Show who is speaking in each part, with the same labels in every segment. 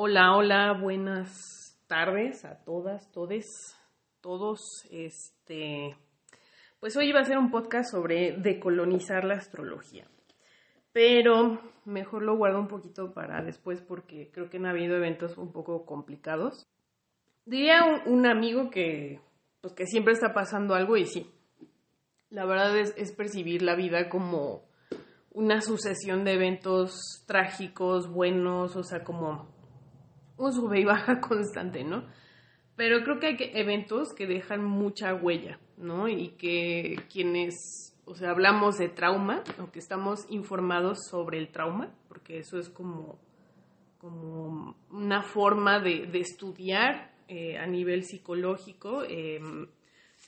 Speaker 1: Hola, hola, buenas tardes a todas, todes, todos. Este, pues hoy va a ser un podcast sobre decolonizar la astrología. Pero mejor lo guardo un poquito para después porque creo que han habido eventos un poco complicados. Diría un, amigo que, pues que siempre está pasando algo y sí. La verdad es, es percibir la vida como una sucesión de eventos trágicos, buenos, o sea, como un sube y baja constante, ¿no? Pero creo que hay eventos que dejan mucha huella, ¿no? Y que quienes, o sea, hablamos de trauma, o que estamos informados sobre el trauma, porque eso es como, como una forma de, estudiar eh, a nivel psicológico em,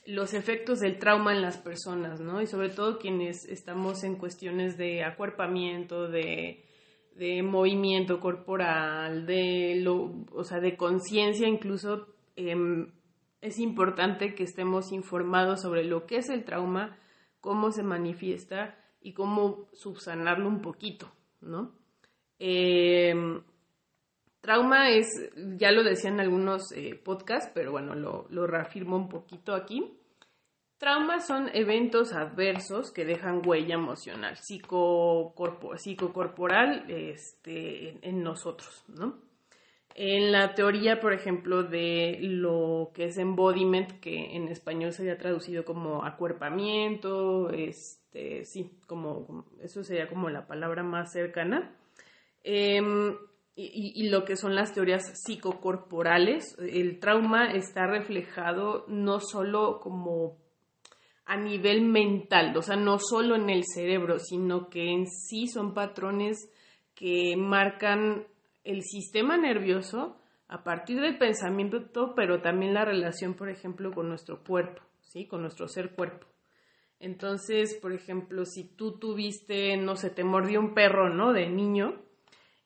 Speaker 1: los efectos del trauma en las personas, ¿no? Y sobre todo quienes estamos en cuestiones de acuerpamiento, de de movimiento corporal, de lo, o sea, de conciencia incluso, em, es importante que estemos informados sobre lo que es el trauma, cómo se manifiesta y cómo subsanarlo un poquito, ¿no? Em, trauma es, ya lo decían algunos eh, podcasts, pero bueno, lo, lo reafirmo un poquito aquí. Traumas son eventos adversos que dejan huella emocional, psicocorporal este, en nosotros, ¿no? En la teoría, por ejemplo, de lo que es embodiment, que en español sería traducido como acuerpamiento, este, sí, como, eso sería como la palabra más cercana. Em, y, y, lo que son las teorías psicocorporales, el trauma está reflejado no solo como a nivel mental, o sea, no solo en el cerebro, sino que en sí son patrones que marcan el sistema nervioso a partir del pensamiento, pero también la relación, por ejemplo, con nuestro cuerpo, ¿sí? Con nuestro ser cuerpo. Entonces, por ejemplo, si tú tuviste, no sé, te mordió un perro, ¿no? De niño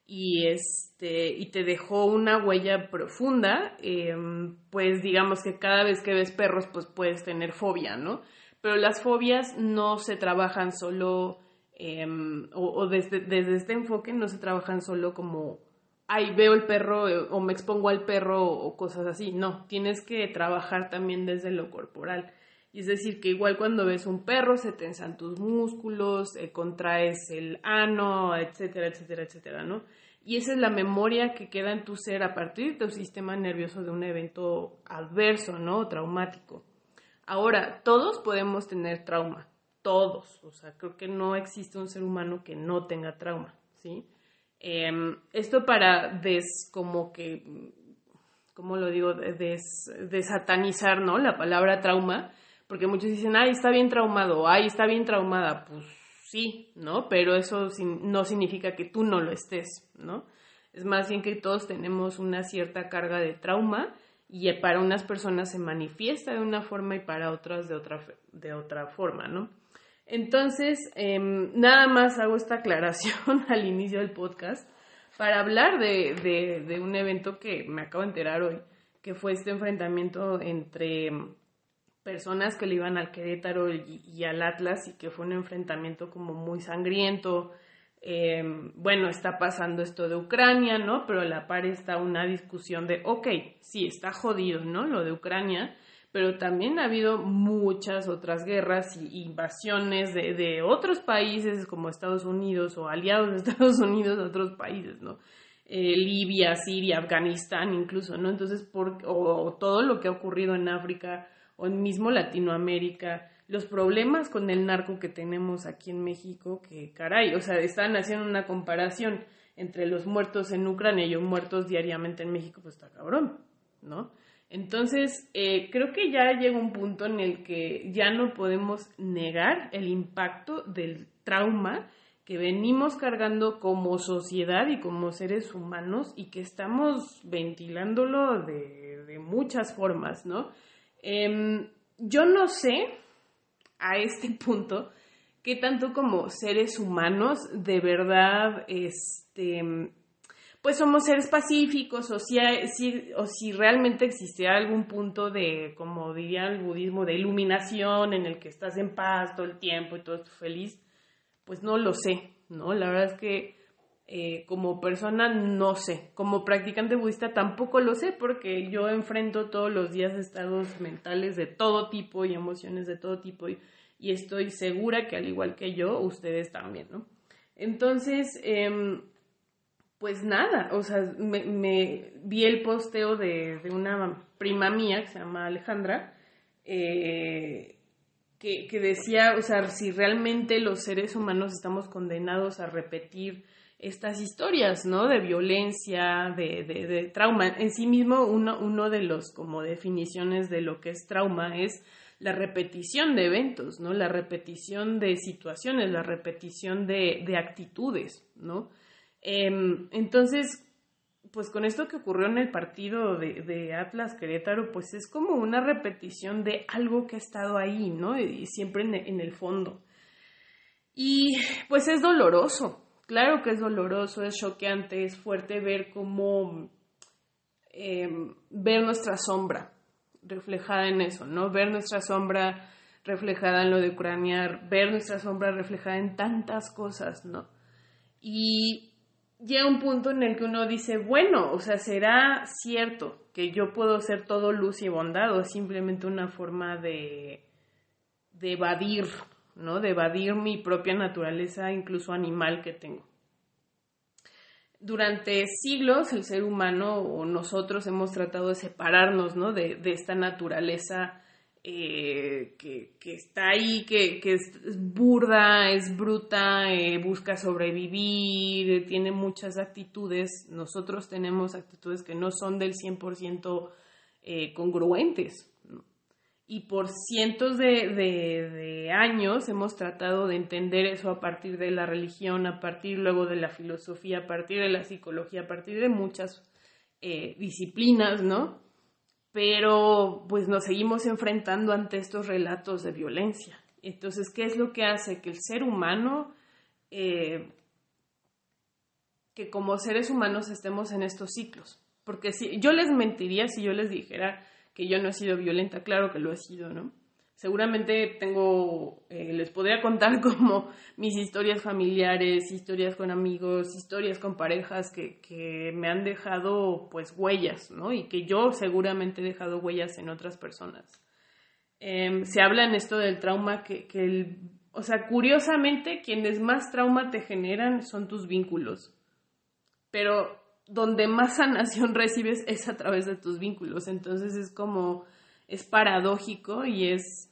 Speaker 1: y este y te dejó una huella profunda, em, pues digamos que cada vez que ves perros, pues puedes tener fobia, ¿no? Pero las fobias no se trabajan solo, em, o, desde, desde, este enfoque no se trabajan solo como, ay, veo el perro eh, o me expongo al perro o cosas así, no, tienes que trabajar también desde lo corporal. Y es decir, que igual cuando ves un perro se tensan tus músculos, eh, contraes el ano, etcétera, etcétera, etcétera, ¿no? Y esa es la memoria que queda en tu ser a partir de tu sistema nervioso de un evento adverso, ¿no? Traumático. Ahora, todos podemos tener trauma, todos, o sea, creo que no existe un ser humano que no tenga trauma, ¿sí? Em, esto para des, como que, ¿cómo lo digo? Des, desatanizar, ¿no? La palabra trauma, porque muchos dicen, ay, está bien traumado, ay, está bien traumada, pues sí, ¿no? Pero eso no significa que tú no lo estés, ¿no? Es más bien que todos tenemos una cierta carga de trauma y para unas personas se manifiesta de una forma y para otras de otra, de otra forma, ¿no? Entonces, em, nada más hago esta aclaración al inicio del podcast para hablar de, de, un evento que me acabo de enterar hoy, que fue este enfrentamiento entre personas que le iban al Querétaro y, y al Atlas y que fue un enfrentamiento como muy sangriento, Em, bueno, está pasando esto de Ucrania, ¿no? Pero a la par está una discusión de, ok, sí, está jodido, ¿no? Lo de Ucrania, pero también ha habido muchas otras guerras y invasiones de, otros países como Estados Unidos o aliados de Estados Unidos a otros países, ¿no? Eh, Libia, Siria, Afganistán incluso, ¿no? Entonces, por, o todo lo que ha ocurrido en África o mismo Latinoamérica, los problemas con el narco que tenemos aquí en México, que caray, o sea, están haciendo una comparación entre los muertos en Ucrania y los muertos diariamente en México, pues está cabrón, ¿no? Entonces, eh, creo que ya llega un punto en el que ya no podemos negar el impacto del trauma que venimos cargando como sociedad y como seres humanos y que estamos ventilándolo de, muchas formas, ¿no? Em, yo no sé a este punto que tanto como seres humanos de verdad, este, pues somos seres pacíficos o si, o si realmente existiera algún punto de, como diría el budismo, de iluminación en el que estás en paz todo el tiempo y todo estás feliz, pues no lo sé, ¿no? La verdad es que Eh, como persona no sé, como practicante budista tampoco lo sé porque yo enfrento todos los días estados mentales de todo tipo y emociones de todo tipo y, estoy segura que al igual que yo, ustedes también, ¿no? Entonces, em, pues nada, o sea, me, vi el posteo de, una prima mía que se llama Alejandra, eh, que, que decía, o sea, si realmente los seres humanos estamos condenados a repetir estas historias, ¿no? De violencia, de, de, trauma. En sí mismo, uno, uno, de los como definiciones de lo que es trauma es la repetición de eventos, ¿no? La repetición de situaciones, la repetición de, de actitudes, ¿no? Em, entonces, pues con esto que ocurrió en el partido de, de, Atlas Querétaro, pues es como una repetición de algo que ha estado ahí, ¿no? Y siempre en, en el fondo. Y pues es doloroso, Claro que es doloroso, es choqueante, es fuerte ver cómo em, ver nuestra sombra reflejada en eso, ¿no? Ver nuestra sombra reflejada en lo de Ucrania, ver nuestra sombra reflejada en tantas cosas, ¿no? Y llega un punto en el que uno dice, bueno, o sea, ¿será cierto que yo puedo ser todo luz y bondad o es simplemente una forma de, de evadir ¿no? De evadir mi propia naturaleza, incluso animal que tengo. Durante siglos el ser humano o nosotros hemos tratado de separarnos, ¿no? De, esta naturaleza eh, que, está ahí, que, es, burda, es bruta, eh, busca sobrevivir, tiene muchas actitudes. Nosotros tenemos actitudes que no son del 100% eh, congruentes, y por cientos de, años hemos tratado de entender eso a partir de la religión, a partir luego de la filosofía, a partir de la psicología, a partir de muchas eh, disciplinas, ¿no? Pero pues nos seguimos enfrentando ante estos relatos de violencia. Entonces, ¿qué es lo que hace que el ser humano, eh, que como seres humanos estemos en estos ciclos? Porque si yo les mentiría si yo les dijera que yo no he sido violenta, claro que lo he sido, ¿no? Seguramente tengo, eh, les podría contar como mis historias familiares, historias con amigos, historias con parejas que, que me han dejado pues huellas, ¿no? Y que yo seguramente he dejado huellas en otras personas. Em, se habla en esto del trauma que, que el, o sea, curiosamente quienes más trauma te generan son tus vínculos. Pero donde más sanación recibes es a través de tus vínculos. Entonces es como, es paradójico y es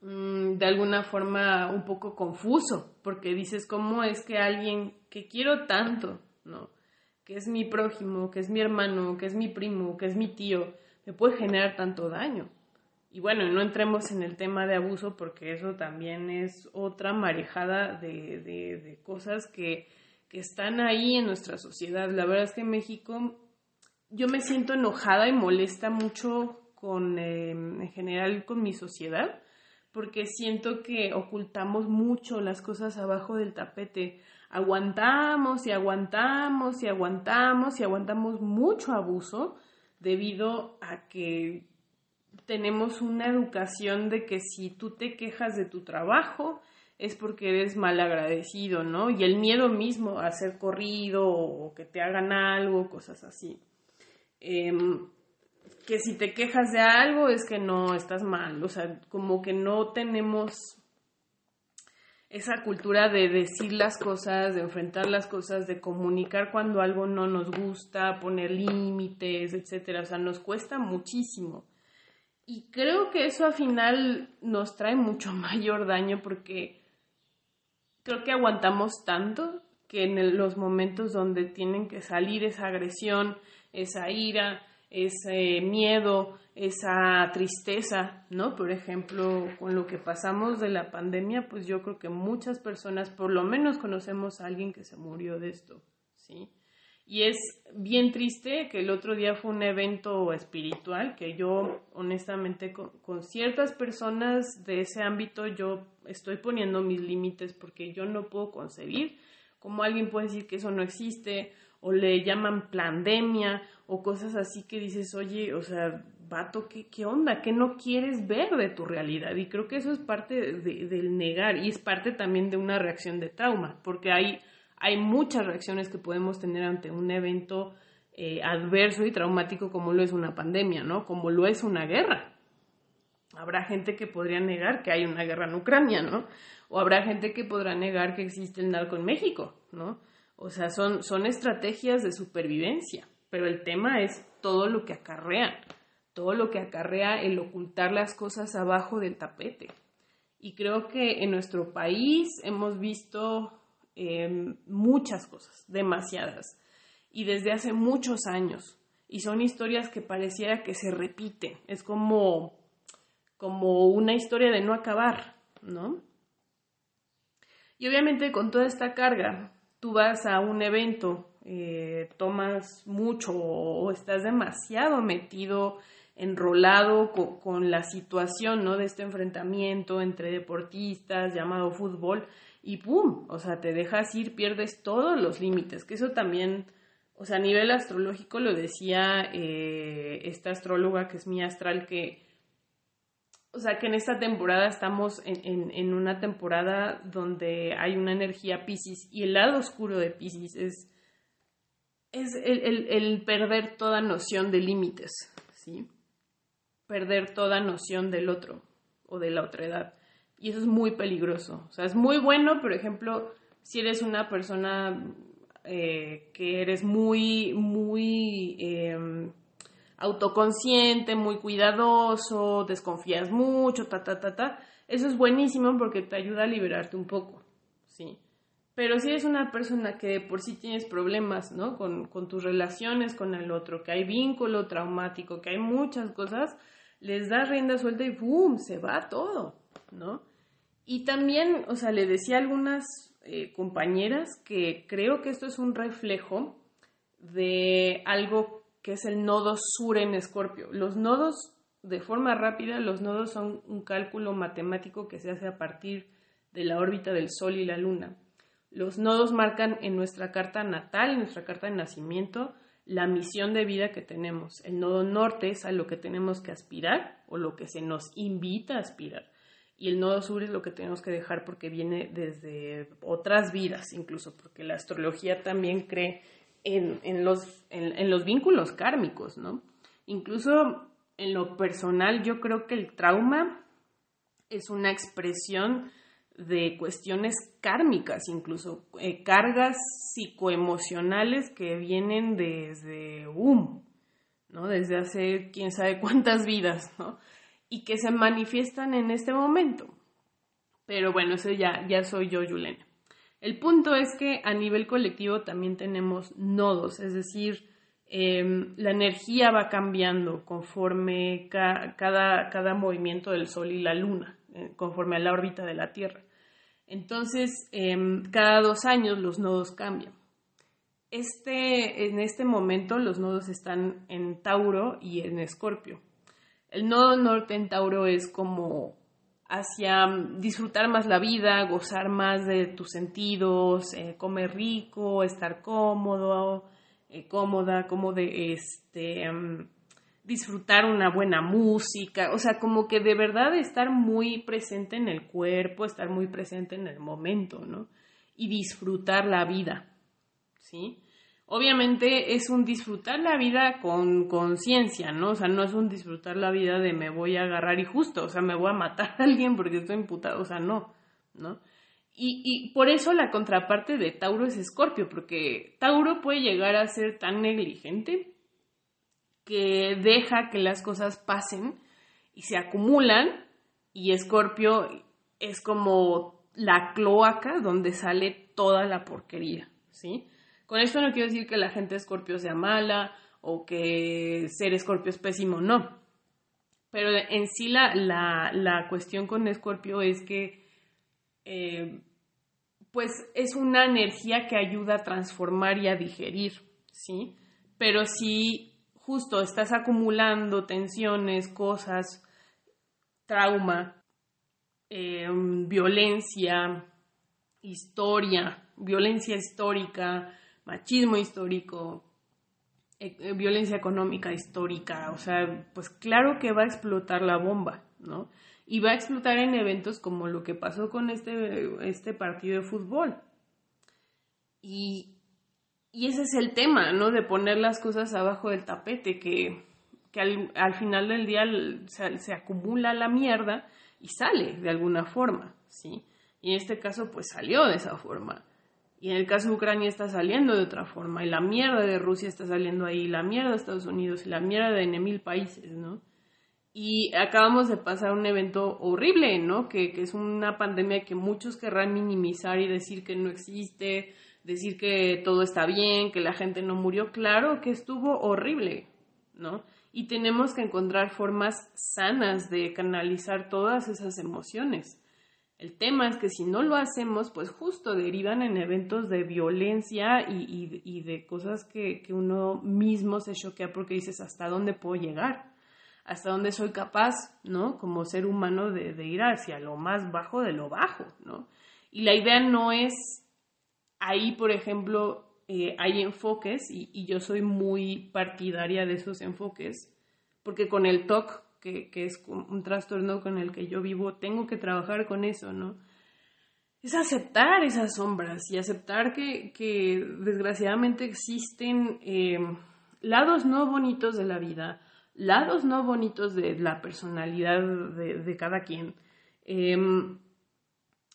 Speaker 1: mm, de alguna forma un poco confuso, porque dices, ¿cómo es que alguien que quiero tanto, ¿no? Que es mi prójimo, que es mi hermano, que es mi primo, que es mi tío, me puede generar tanto daño. Y bueno, no entremos en el tema de abuso porque eso también es otra marejada de, de cosas que están ahí en nuestra sociedad. La verdad es que en México yo me siento enojada y molesta mucho con, em, en general con mi sociedad, porque siento que ocultamos mucho las cosas abajo del tapete. Aguantamos y aguantamos y aguantamos y aguantamos mucho abuso debido a que tenemos una educación de que si tú te quejas de tu trabajo, es porque eres mal agradecido, ¿no? Y el miedo mismo a ser corrido o que te hagan algo, cosas así. Em, que si te quejas de algo es que no estás mal, o sea, como que no tenemos esa cultura de decir las cosas, de enfrentar las cosas, de comunicar cuando algo no nos gusta, poner límites, etcétera, o sea, nos cuesta muchísimo. Y creo que eso al final nos trae mucho mayor daño porque creo que aguantamos tanto que en los momentos donde tienen que salir esa agresión, esa ira, ese miedo, esa tristeza, ¿no? Por ejemplo, con lo que pasamos de la pandemia, pues yo creo que muchas personas, por lo menos conocemos a alguien que se murió de esto, ¿sí? Y es bien triste que el otro día fue un evento espiritual que yo, honestamente, con, ciertas personas de ese ámbito, yo estoy poniendo mis límites porque yo no puedo concebir cómo alguien puede decir que eso no existe o le llaman pandemia o cosas así que dices, oye, o sea, vato, ¿qué, qué onda? ¿Qué no quieres ver de tu realidad? Y creo que eso es parte del negar y es parte también de una reacción de trauma, porque hay hay muchas reacciones que podemos tener ante un evento eh, adverso y traumático como lo es una pandemia, ¿no? Como lo es una guerra. Habrá gente que podría negar que hay una guerra en Ucrania, ¿no? O habrá gente que podrá negar que existe el narco en México, ¿no? O sea, son, son estrategias de supervivencia, pero el tema es todo lo que acarrea, todo lo que acarrea el ocultar las cosas abajo del tapete. Y creo que en nuestro país hemos visto eh, muchas cosas, demasiadas y desde hace muchos años. Y son historias que pareciera que se repiten. Es como, como una historia de no acabar, ¿no? Y obviamente con toda esta carga, tú vas a un evento, eh, tomas mucho o estás demasiado metido, enrolado con, con, la situación, ¿no? De este enfrentamiento entre deportistas llamado fútbol y ¡pum! O sea, te dejas ir, pierdes todos los límites, que eso también o sea, a nivel astrológico lo decía eh, esta astróloga que es mi astral, que, o sea, que en esta temporada estamos en, en, una temporada donde hay una energía Pisces y el lado oscuro de Pisces es, es el, el perder toda noción de límites, ¿sí? Perder toda noción del otro o de la otra edad. Y eso es muy peligroso. O sea, es muy bueno, por ejemplo, si eres una persona eh, que eres muy, muy em, autoconsciente, muy cuidadoso, desconfías mucho, ta, ta, ta, ta. Eso es buenísimo porque te ayuda a liberarte un poco, ¿sí? Pero si eres una persona que por sí tienes problemas, ¿no? Con, con tus relaciones con el otro, que hay vínculo traumático, que hay muchas cosas, les das rienda suelta y ¡pum! se va todo, ¿no? Y también, o sea, le decía algunas eh, compañeras que creo que esto es un reflejo de algo que es el nodo sur en Escorpio. Los nodos, de forma rápida, los nodos son un cálculo matemático que se hace a partir de la órbita del Sol y la Luna. Los nodos marcan en nuestra carta natal, en nuestra carta de nacimiento, la misión de vida que tenemos. El nodo norte es a lo que tenemos que aspirar o lo que se nos invita a aspirar y el nodo sur es lo que tenemos que dejar porque viene desde otras vidas, incluso porque la astrología también cree en, los, en, los vínculos kármicos, ¿no? Incluso en lo personal, yo creo que el trauma es una expresión de cuestiones kármicas, incluso eh, cargas psicoemocionales que vienen desde um, ¿no? Desde hace quién sabe cuántas vidas, ¿no? Y que se manifiestan en este momento. Pero bueno, eso ya, ya soy yo, Yulena. El punto es que a nivel colectivo también tenemos nodos, es decir, em, la energía va cambiando conforme cada, cada movimiento del Sol y la Luna, eh, conforme a la órbita de la Tierra. Entonces, em, cada dos años los nodos cambian. Este, en este momento los nodos están en Tauro y en Escorpio. El nodo norte en Tauro es como hacia disfrutar más la vida, gozar más de tus sentidos, eh, comer rico, estar cómodo, eh, cómoda, como de este mm, disfrutar una buena música, o sea, como que de verdad estar muy presente en el cuerpo, estar muy presente en el momento, ¿no? Y disfrutar la vida, ¿sí? Obviamente es un disfrutar la vida con conciencia, ¿no? O sea, no es un disfrutar la vida de me voy a agarrar y justo, o sea, me voy a matar a alguien porque estoy imputado, o sea, no, ¿no? Y, y por eso la contraparte de Tauro es Escorpio, porque Tauro puede llegar a ser tan negligente que deja que las cosas pasen y se acumulan y Escorpio es como la cloaca donde sale toda la porquería, ¿sí? Con esto no quiero decir que la gente de Escorpio sea mala o que ser Escorpio es pésimo, no. Pero en sí la, la, cuestión con Escorpio es que eh, pues es una energía que ayuda a transformar y a digerir, ¿sí? Pero si justo estás acumulando tensiones, cosas, trauma, eh, violencia, historia, violencia histórica, machismo histórico, e, e, violencia económica histórica, o sea, pues claro que va a explotar la bomba, ¿no? Y va a explotar en eventos como lo que pasó con este, este partido de fútbol. Y, y ese es el tema, ¿no? De poner las cosas abajo del tapete, que, que al, final del día se, se, acumula la mierda y sale de alguna forma, ¿sí? Y en este caso, pues salió de esa forma. Y en el caso de Ucrania está saliendo de otra forma. Y la mierda de Rusia está saliendo ahí, la mierda de Estados Unidos y la mierda de mil países, ¿no? Y acabamos de pasar un evento horrible, ¿no? Que, que, es una pandemia que muchos querrán minimizar y decir que no existe, decir que todo está bien, que la gente no murió. Claro que estuvo horrible, ¿no? Y tenemos que encontrar formas sanas de canalizar todas esas emociones. El tema es que si no lo hacemos, pues justo derivan en eventos de violencia y, y, de cosas que, que, uno mismo se choquea porque dices, ¿hasta dónde puedo llegar? ¿Hasta dónde soy capaz, ¿no? Como ser humano de, de ir hacia lo más bajo de lo bajo, ¿no? Y la idea no es, ahí, por ejemplo, eh, hay enfoques y, y, yo soy muy partidaria de esos enfoques, porque con el TOC que, es un trastorno con el que yo vivo, tengo que trabajar con eso, ¿no? Es aceptar esas sombras y aceptar que, desgraciadamente existen eh, lados no bonitos de la vida, lados no bonitos de la personalidad de, cada quien. Em,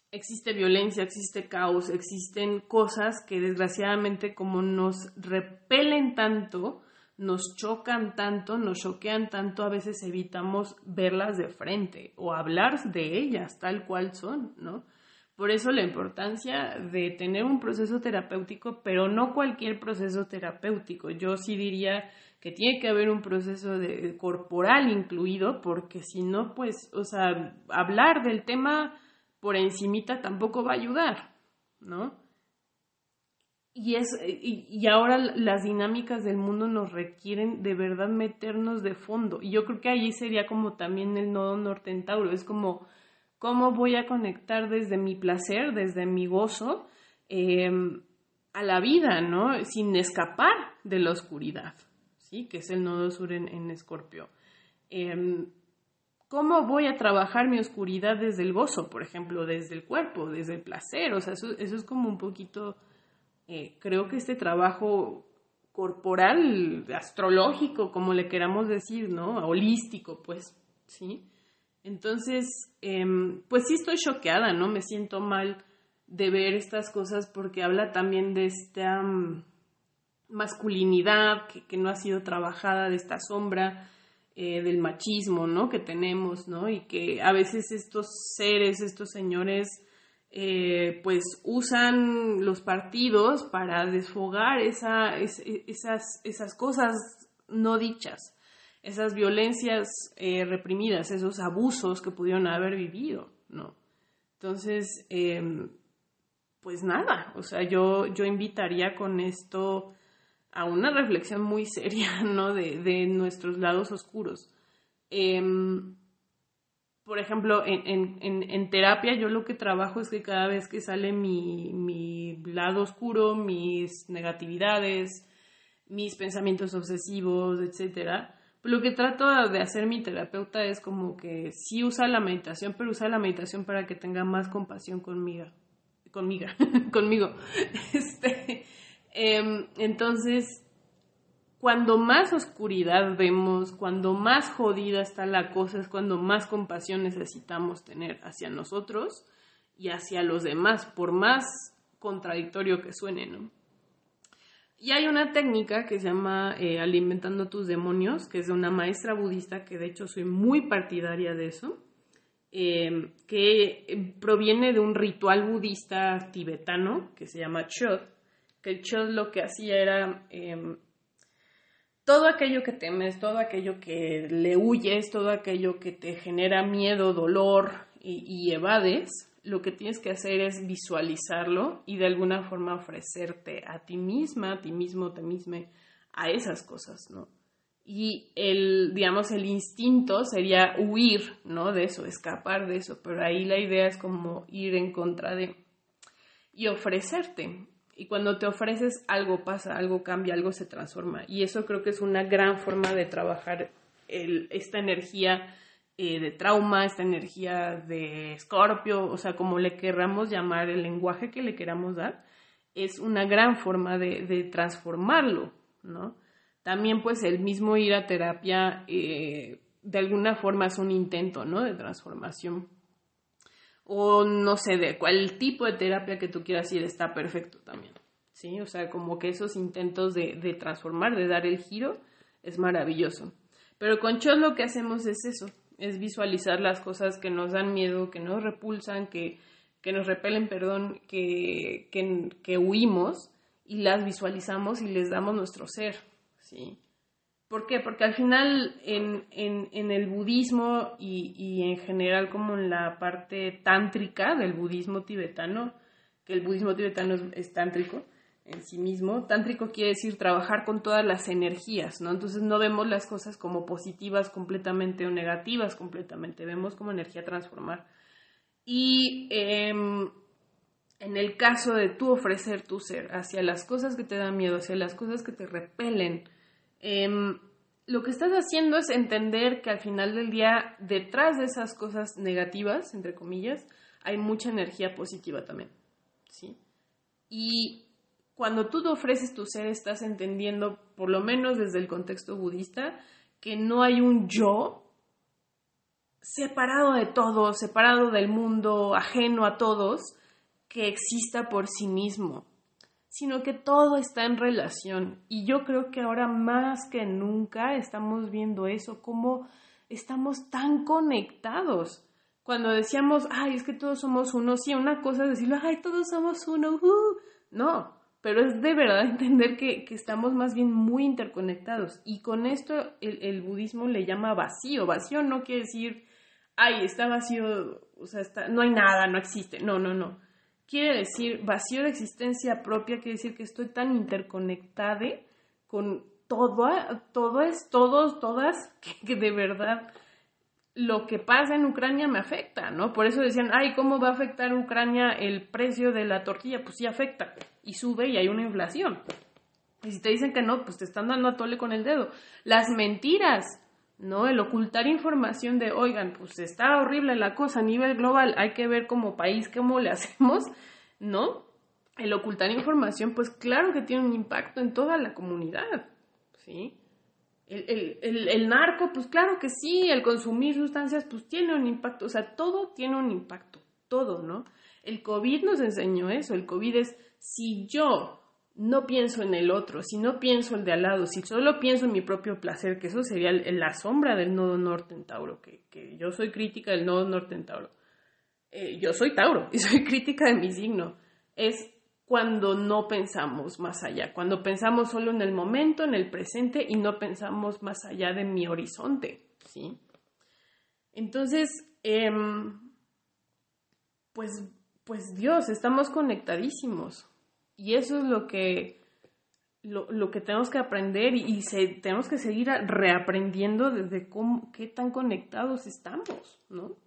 Speaker 1: existe violencia, existe caos, existen cosas que desgraciadamente como nos repelen tanto, nos chocan tanto, nos choquean tanto, a veces evitamos verlas de frente o hablar de ellas tal cual son, ¿no? Por eso la importancia de tener un proceso terapéutico, pero no cualquier proceso terapéutico. Yo sí diría que tiene que haber un proceso de, corporal incluido, porque si no, pues, o sea, hablar del tema por encimita tampoco va a ayudar, ¿no? Y, es, y, ahora las dinámicas del mundo nos requieren de verdad meternos de fondo. Y yo creo que allí sería como también el nodo norte en Tauro. Es como, ¿cómo voy a conectar desde mi placer, desde mi gozo, em, a la vida, ¿no? Sin escapar de la oscuridad, ¿sí? Que es el nodo sur en Escorpio. Em, ¿Cómo voy a trabajar mi oscuridad desde el gozo, por ejemplo, desde el cuerpo, desde el placer? O sea, eso, eso es como un poquito eh, creo que este trabajo corporal, astrológico, como le queramos decir, ¿no? Holístico, pues, ¿sí? Entonces, em, pues sí estoy choqueada, ¿no? Me siento mal de ver estas cosas porque habla también de esta mm, masculinidad que, no ha sido trabajada, de esta sombra eh, del machismo, ¿no? Que tenemos, ¿no? Y que a veces estos seres, estos señores, eh, pues usan los partidos para desfogar esa, esas, esas cosas no dichas, esas violencias eh, reprimidas, esos abusos que pudieron haber vivido, ¿no? Entonces, em, pues nada, o sea, yo, yo invitaría con esto a una reflexión muy seria, ¿no? De, de nuestros lados oscuros. Em, por ejemplo, en, terapia yo lo que trabajo es que cada vez que sale mi, lado oscuro, mis negatividades, mis pensamientos obsesivos, etcétera, lo que trato de hacer mi terapeuta es como que sí usa la meditación, pero usa la meditación para que tenga más compasión conmigo. Conmigo, conmigo. Este, em, entonces, cuando más oscuridad vemos, cuando más jodida está la cosa, es cuando más compasión necesitamos tener hacia nosotros y hacia los demás, por más contradictorio que suene, ¿no? Y hay una técnica que se llama eh, Alimentando tus demonios, que es de una maestra budista, que de hecho soy muy partidaria de eso, em, que em, proviene de un ritual budista tibetano que se llama Chod, que el Chod lo que hacía era em, todo aquello que temes, todo aquello que le huyes, todo aquello que te genera miedo, dolor y, evades, lo que tienes que hacer es visualizarlo y de alguna forma ofrecerte a ti misma, a ti mismo, ti misma, a esas cosas, ¿no? Y el, digamos, el instinto sería huir, ¿no? De eso, escapar de eso, pero ahí la idea es como ir en contra de y ofrecerte. Y cuando te ofreces, algo pasa, algo cambia, algo se transforma. Y eso creo que es una gran forma de trabajar esta energía eh, de trauma, esta energía de escorpio, o sea, como le querramos llamar, el lenguaje que le queramos dar. es una gran forma de, transformarlo, ¿no? También pues el mismo ir a terapia eh, de alguna forma es un intento, ¿no? De transformación. O no sé, de cuál tipo de terapia que tú quieras ir está perfecto también, ¿sí? O sea, como que esos intentos de, de transformar, de dar el giro, es maravilloso. Pero con Chos lo que hacemos es eso, es visualizar las cosas que nos dan miedo, que nos repulsan, que, que nos repelen, perdón, que, que, huimos y las visualizamos y les damos nuestro ser, ¿sí? ¿Por qué? Porque al final en, en, en el budismo y, y, en general como en la parte tántrica del budismo tibetano, que el budismo tibetano es tántrico, en sí mismo. Tántrico quiere decir trabajar con todas las energías, ¿no? Entonces no vemos las cosas como positivas completamente o negativas completamente, vemos como energía transformar. Y em, en el caso de tú ofrecer tu ser hacia las cosas que te dan miedo, hacia las cosas que te repelen, em, lo que estás haciendo es entender que al final del día, detrás de esas cosas negativas, entre comillas, hay mucha energía positiva también, ¿sí? Y cuando tú te ofreces tu ser, estás entendiendo, por lo menos desde el contexto budista, que no hay un yo separado de todo, separado del mundo, ajeno a todos, que exista por sí mismo, sino que todo está en relación. Y yo creo que ahora más que nunca estamos viendo eso, cómo estamos tan conectados. Cuando decíamos, ay, es que todos somos uno, sí, una cosa es decirlo, ay, todos somos uno, uh". no, pero es de verdad entender que, estamos más bien muy interconectados. Y con esto el, budismo le llama vacío. Vacío no quiere decir, ay, está vacío, o sea, está, no hay nada, no existe. No, no, no. Quiere decir vacío de existencia propia, quiere decir que estoy tan interconectada con todo, todo es, todos, todas, que de verdad lo que pasa en Ucrania me afecta, ¿no? Por eso decían, ay, ¿cómo va a afectar Ucrania el precio de la tortilla? Pues sí afecta y sube y hay una inflación. Y si te dicen que no, pues te están dando a tole con el dedo. Las mentiras, ¿no? El ocultar información de, oigan, pues está horrible la cosa a nivel global, hay que ver como país cómo le hacemos, ¿no? El ocultar información, pues claro que tiene un impacto en toda la comunidad, ¿sí? El, narco, pues claro que sí, el consumir sustancias, pues tiene un impacto, o sea, todo tiene un impacto, todo, ¿no? El COVID nos enseñó eso, el COVID es, si yo no pienso en el otro, si no pienso el de al lado, si solo pienso en mi propio placer, que eso sería la sombra del nodo norte en Tauro, que, yo soy crítica del nodo norte en Tauro. Eh, yo soy Tauro y soy crítica de mi signo. Es cuando no pensamos más allá, cuando pensamos solo en el momento, en el presente y no pensamos más allá de mi horizonte, ¿sí? Entonces, em, pues, pues Dios, estamos conectadísimos y eso es lo que, lo, que tenemos que aprender y, tenemos que seguir reaprendiendo desde cómo, qué tan conectados estamos, ¿no?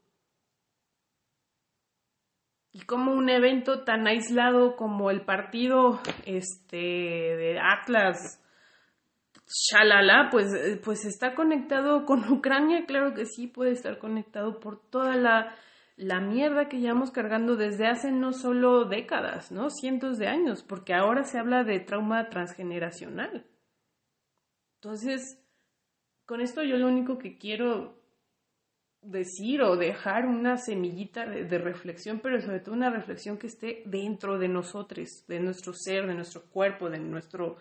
Speaker 1: y como un evento tan aislado como el partido este de Atlas Shalala, pues, pues está conectado con Ucrania, claro que sí, puede estar conectado por toda la, la mierda que llevamos cargando desde hace no solo décadas, ¿no? Cientos de años, porque ahora se habla de trauma transgeneracional. Entonces, con esto yo lo único que quiero decir o dejar una semillita de, reflexión, pero sobre todo una reflexión que esté dentro de nosotros, de nuestro ser, de nuestro cuerpo, de nuestro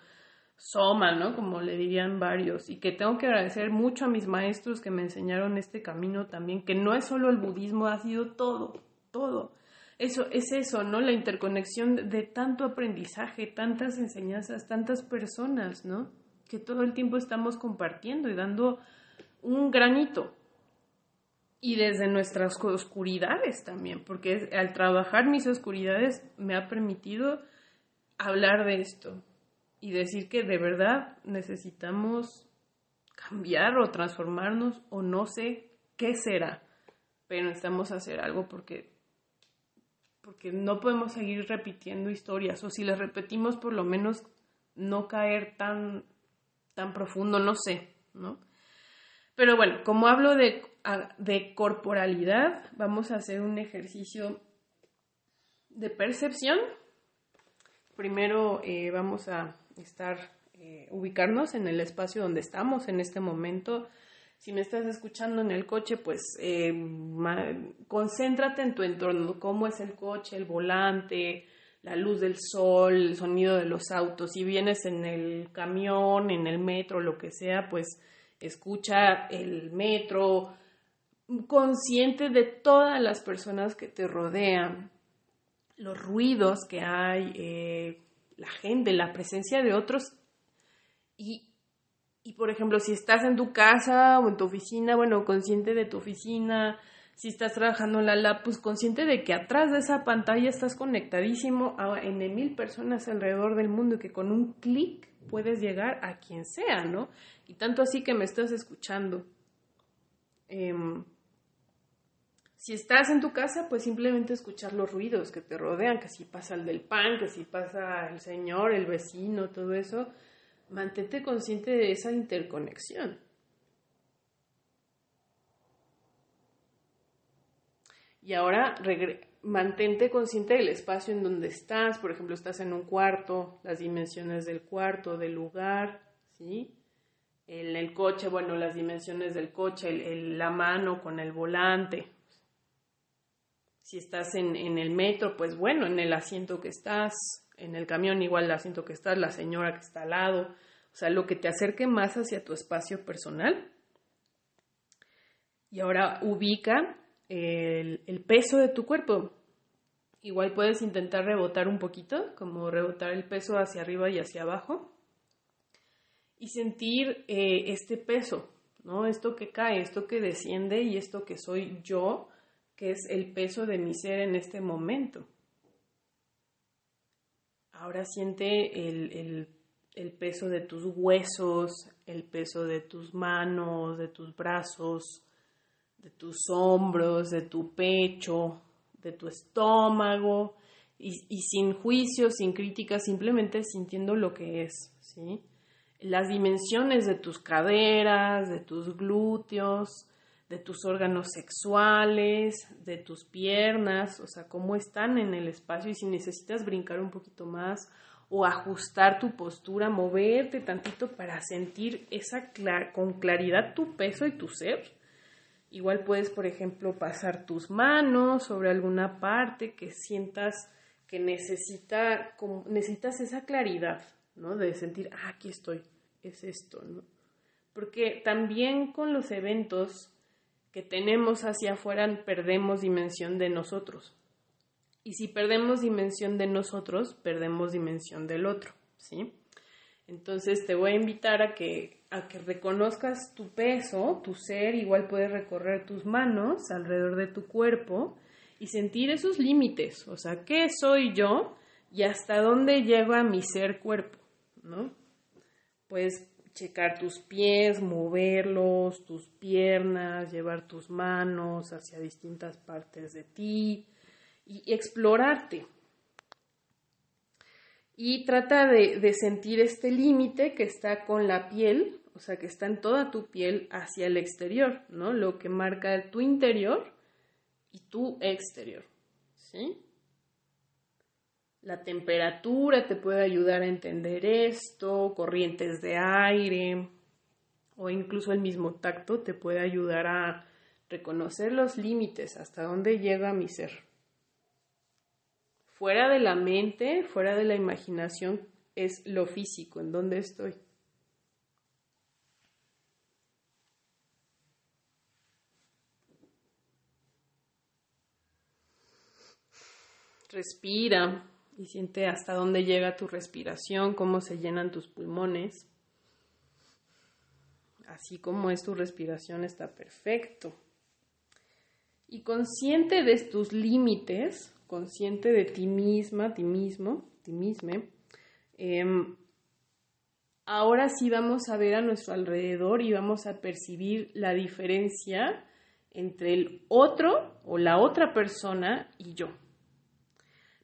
Speaker 1: soma, ¿no? Como le dirían varios. Y que tengo que agradecer mucho a mis maestros que me enseñaron este camino también, que no es solo el budismo, ha sido todo, todo. Eso es eso, ¿no? La interconexión de tanto aprendizaje, tantas enseñanzas, tantas personas, ¿no? Que todo el tiempo estamos compartiendo y dando un granito, y desde nuestras oscuridades también, porque al trabajar mis oscuridades me ha permitido hablar de esto y decir que de verdad necesitamos cambiar o transformarnos o no sé qué será, pero necesitamos hacer algo porque porque no podemos seguir repitiendo historias o si las repetimos por lo menos no caer tan tan profundo, no sé, ¿no? Pero bueno, como hablo de de corporalidad, vamos a hacer un ejercicio de percepción. primero eh, vamos a estar, eh, ubicarnos en el espacio donde estamos en este momento. Si me estás escuchando en el coche, pues eh, concéntrate en tu entorno, cómo es el coche, el volante, la luz del sol, el sonido de los autos. Si vienes en el camión, en el metro, lo que sea, pues escucha el metro, consciente de todas las personas que te rodean, los ruidos que hay, eh, la gente, la presencia de otros. Y, y, por ejemplo, si estás en tu casa o en tu oficina, bueno, consciente de tu oficina, si estás trabajando en la lab, pues consciente de que atrás de esa pantalla estás conectadísimo a N mil personas alrededor del mundo y que con un clic puedes llegar a quien sea, ¿no? Y tanto así que me estás escuchando. Em, si estás en tu casa, pues simplemente escuchar los ruidos que te rodean, que si pasa el del pan, que si pasa el señor, el vecino, todo eso, mantente consciente de esa interconexión. Y ahora mantente consciente del espacio en donde estás, por ejemplo, estás en un cuarto, las dimensiones del cuarto, del lugar, ¿sí? En el coche, bueno, las dimensiones del coche, la mano con el volante, si estás en, el metro, pues bueno, en el asiento que estás, en el camión igual el asiento que estás, la señora que está al lado, o sea, lo que te acerque más hacia tu espacio personal. Y ahora ubica el, el peso de tu cuerpo. Igual puedes intentar rebotar un poquito, como rebotar el peso hacia arriba y hacia abajo. Y sentir eh, este peso, ¿no? Esto que cae, esto que desciende y esto que soy yo que es el peso de mi ser en este momento. Ahora siente el, peso de tus huesos, el peso de tus manos, de tus brazos, de tus hombros, de tu pecho, de tu estómago, y, y, sin juicio, sin crítica, simplemente sintiendo lo que es, ¿sí? Las dimensiones de tus caderas, de tus glúteos, de tus órganos sexuales, de tus piernas, o sea, cómo están en el espacio y si necesitas brincar un poquito más o ajustar tu postura, moverte tantito para sentir esa con claridad tu peso y tu ser. Igual puedes, por ejemplo, pasar tus manos sobre alguna parte que sientas que necesita, necesitas esa claridad, ¿no? De sentir, ah, aquí estoy, es esto, ¿no? Porque también con los eventos que tenemos hacia afuera perdemos dimensión de nosotros. Y si perdemos dimensión de nosotros, perdemos dimensión del otro, ¿sí? Entonces te voy a invitar a que, a que reconozcas tu peso, tu ser, igual puedes recorrer tus manos alrededor de tu cuerpo y sentir esos límites, o sea, ¿qué soy yo y hasta dónde llego a mi ser cuerpo, ¿no? Pues checar tus pies, moverlos, tus piernas, llevar tus manos hacia distintas partes de ti y explorarte. Y trata de, sentir este límite que está con la piel, o sea, que está en toda tu piel hacia el exterior, ¿no? Lo que marca tu interior y tu exterior, ¿sí? La temperatura te puede ayudar a entender esto, corrientes de aire o incluso el mismo tacto te puede ayudar a reconocer los límites, hasta dónde llega mi ser. Fuera de la mente, fuera de la imaginación, es lo físico, en dónde estoy. Respira y siente hasta dónde llega tu respiración, cómo se llenan tus pulmones. Así como es tu respiración está perfecto. Y consciente de tus límites, consciente de ti misma, ti mismo, ti misma, em, ahora sí vamos a ver a nuestro alrededor y vamos a percibir la diferencia entre el otro o la otra persona y yo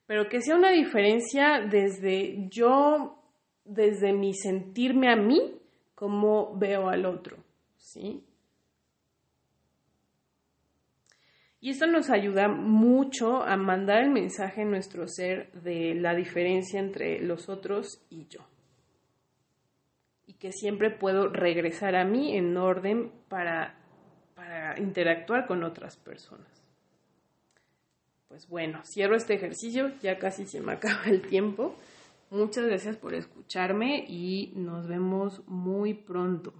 Speaker 1: pero que sea una diferencia desde yo, desde mi sentirme a mí, como veo al otro, ¿sí? Y esto nos ayuda mucho a mandar el mensaje en nuestro ser de la diferencia entre los otros y yo. Y que siempre puedo regresar a mí en orden para, para interactuar con otras personas. Pues bueno, cierro este ejercicio, ya casi se me acaba el tiempo. Muchas gracias por escucharme y nos vemos muy pronto.